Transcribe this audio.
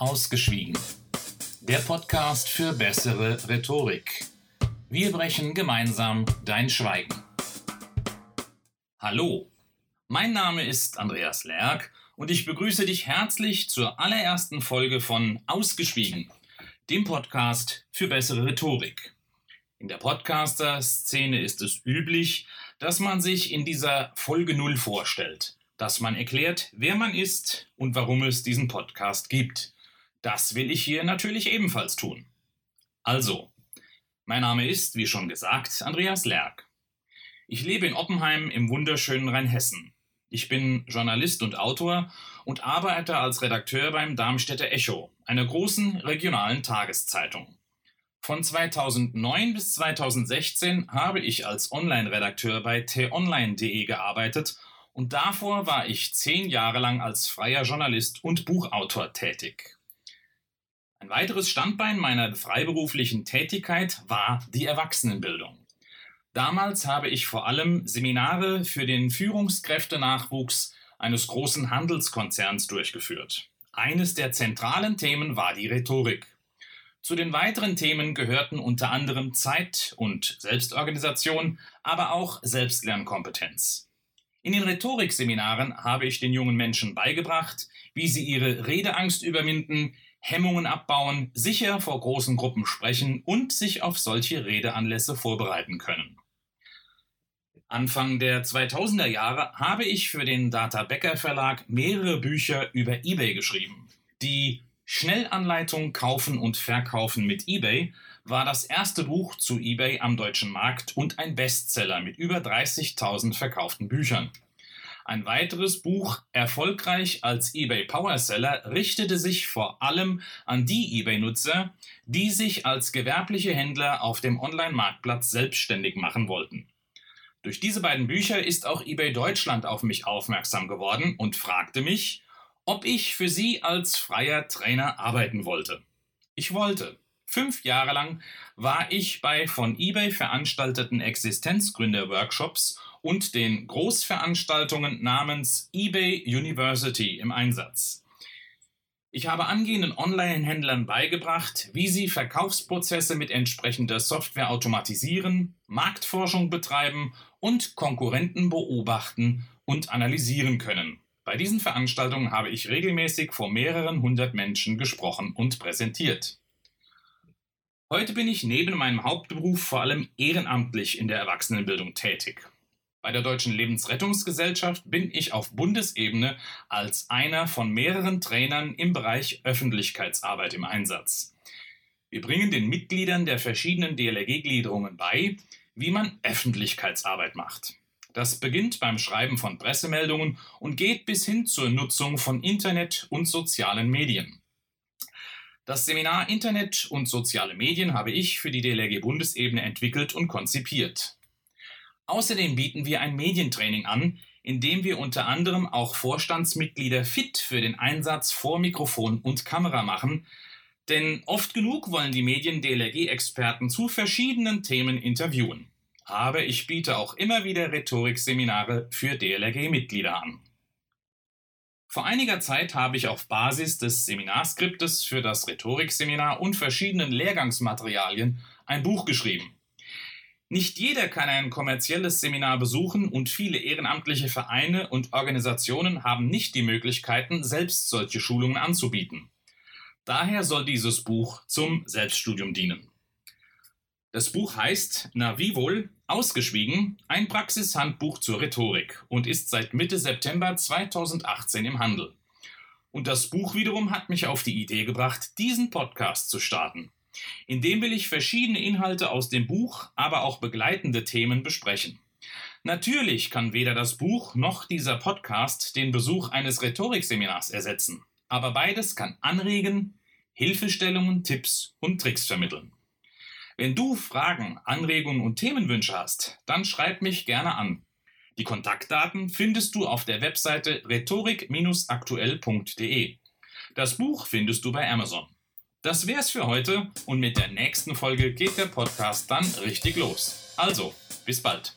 Ausgeschwiegen. Der Podcast für bessere Rhetorik. Wir brechen gemeinsam dein Schweigen. Hallo, mein Name ist Andreas Lerck und ich begrüße dich herzlich zur allerersten Folge von Ausgeschwiegen, dem Podcast für bessere Rhetorik. In der Podcaster-Szene ist es üblich, dass man sich in dieser Folge 0 vorstellt, dass man erklärt, wer man ist und warum es diesen Podcast gibt. Das will ich hier natürlich ebenfalls tun. Also, mein Name ist, wie schon gesagt, Andreas Lerck. Ich lebe in Oppenheim im wunderschönen Rheinhessen. Ich bin Journalist und Autor und arbeite als Redakteur beim Darmstädter Echo, einer großen regionalen Tageszeitung. Von 2009 bis 2016 habe ich als Online-Redakteur bei t-online.de gearbeitet und davor war ich zehn Jahre lang als freier Journalist und Buchautor tätig. Ein weiteres Standbein meiner freiberuflichen Tätigkeit war die Erwachsenenbildung. Damals habe ich vor allem Seminare für den Führungskräftenachwuchs eines großen Handelskonzerns durchgeführt. Eines der zentralen Themen war die Rhetorik. Zu den weiteren Themen gehörten unter anderem Zeit- und Selbstorganisation, aber auch Selbstlernkompetenz. In den Rhetorikseminaren habe ich den jungen Menschen beigebracht, wie sie ihre Redeangst überwinden, Hemmungen abbauen, sicher vor großen Gruppen sprechen und sich auf solche Redeanlässe vorbereiten können. Anfang der 2000er Jahre habe ich für den Data Becker Verlag mehrere Bücher über eBay geschrieben. Die Schnellanleitung Kaufen und Verkaufen mit eBay war das erste Buch zu eBay am deutschen Markt und ein Bestseller mit über 30.000 verkauften Büchern. Ein weiteres Buch, erfolgreich als eBay Powerseller, richtete sich vor allem an die eBay-Nutzer, die sich als gewerbliche Händler auf dem Online-Marktplatz selbstständig machen wollten. Durch diese beiden Bücher ist auch eBay Deutschland auf mich aufmerksam geworden und fragte mich, ob ich für sie als freier Trainer arbeiten wollte. Ich wollte. Fünf Jahre lang war ich bei von eBay veranstalteten Existenzgründer-Workshops und den Großveranstaltungen namens eBay University im Einsatz. Ich habe angehenden Online-Händlern beigebracht, wie sie Verkaufsprozesse mit entsprechender Software automatisieren, Marktforschung betreiben und Konkurrenten beobachten und analysieren können. Bei diesen Veranstaltungen habe ich regelmäßig vor mehreren hundert Menschen gesprochen und präsentiert. Heute bin ich neben meinem Hauptberuf vor allem ehrenamtlich in der Erwachsenenbildung tätig. Bei der Deutschen Lebensrettungsgesellschaft bin ich auf Bundesebene als einer von mehreren Trainern im Bereich Öffentlichkeitsarbeit im Einsatz. Wir bringen den Mitgliedern der verschiedenen DLRG-Gliederungen bei, wie man Öffentlichkeitsarbeit macht. Das beginnt beim Schreiben von Pressemeldungen und geht bis hin zur Nutzung von Internet und sozialen Medien. Das Seminar Internet und soziale Medien habe ich für die DLRG Bundesebene entwickelt und konzipiert. Außerdem bieten wir ein Medientraining an, in dem wir unter anderem auch Vorstandsmitglieder fit für den Einsatz vor Mikrofon und Kamera machen, denn oft genug wollen die Medien DLRG-Experten zu verschiedenen Themen interviewen. Aber ich biete auch immer wieder Rhetorikseminare für DLRG-Mitglieder an. Vor einiger Zeit habe ich auf Basis des Seminarskriptes für das Rhetorikseminar und verschiedenen Lehrgangsmaterialien ein Buch geschrieben. Nicht jeder kann ein kommerzielles Seminar besuchen und viele ehrenamtliche Vereine und Organisationen haben nicht die Möglichkeiten, selbst solche Schulungen anzubieten. Daher soll dieses Buch zum Selbststudium dienen. Das Buch heißt Na wie wohl, ausgeschwiegen, ein Praxishandbuch zur Rhetorik und ist seit Mitte September 2018 im Handel. Und das Buch wiederum hat mich auf die Idee gebracht, diesen Podcast zu starten. In dem will ich verschiedene Inhalte aus dem Buch, aber auch begleitende Themen besprechen. Natürlich kann weder das Buch noch dieser Podcast den Besuch eines Rhetorikseminars ersetzen, aber beides kann anregen, Hilfestellungen, Tipps und Tricks vermitteln. Wenn du Fragen, Anregungen und Themenwünsche hast, dann schreib mich gerne an. Die Kontaktdaten findest du auf der Webseite rhetorik-aktuell.de. Das Buch findest du bei Amazon. Das wär's für heute und mit der nächsten Folge geht der Podcast dann richtig los. Also, bis bald.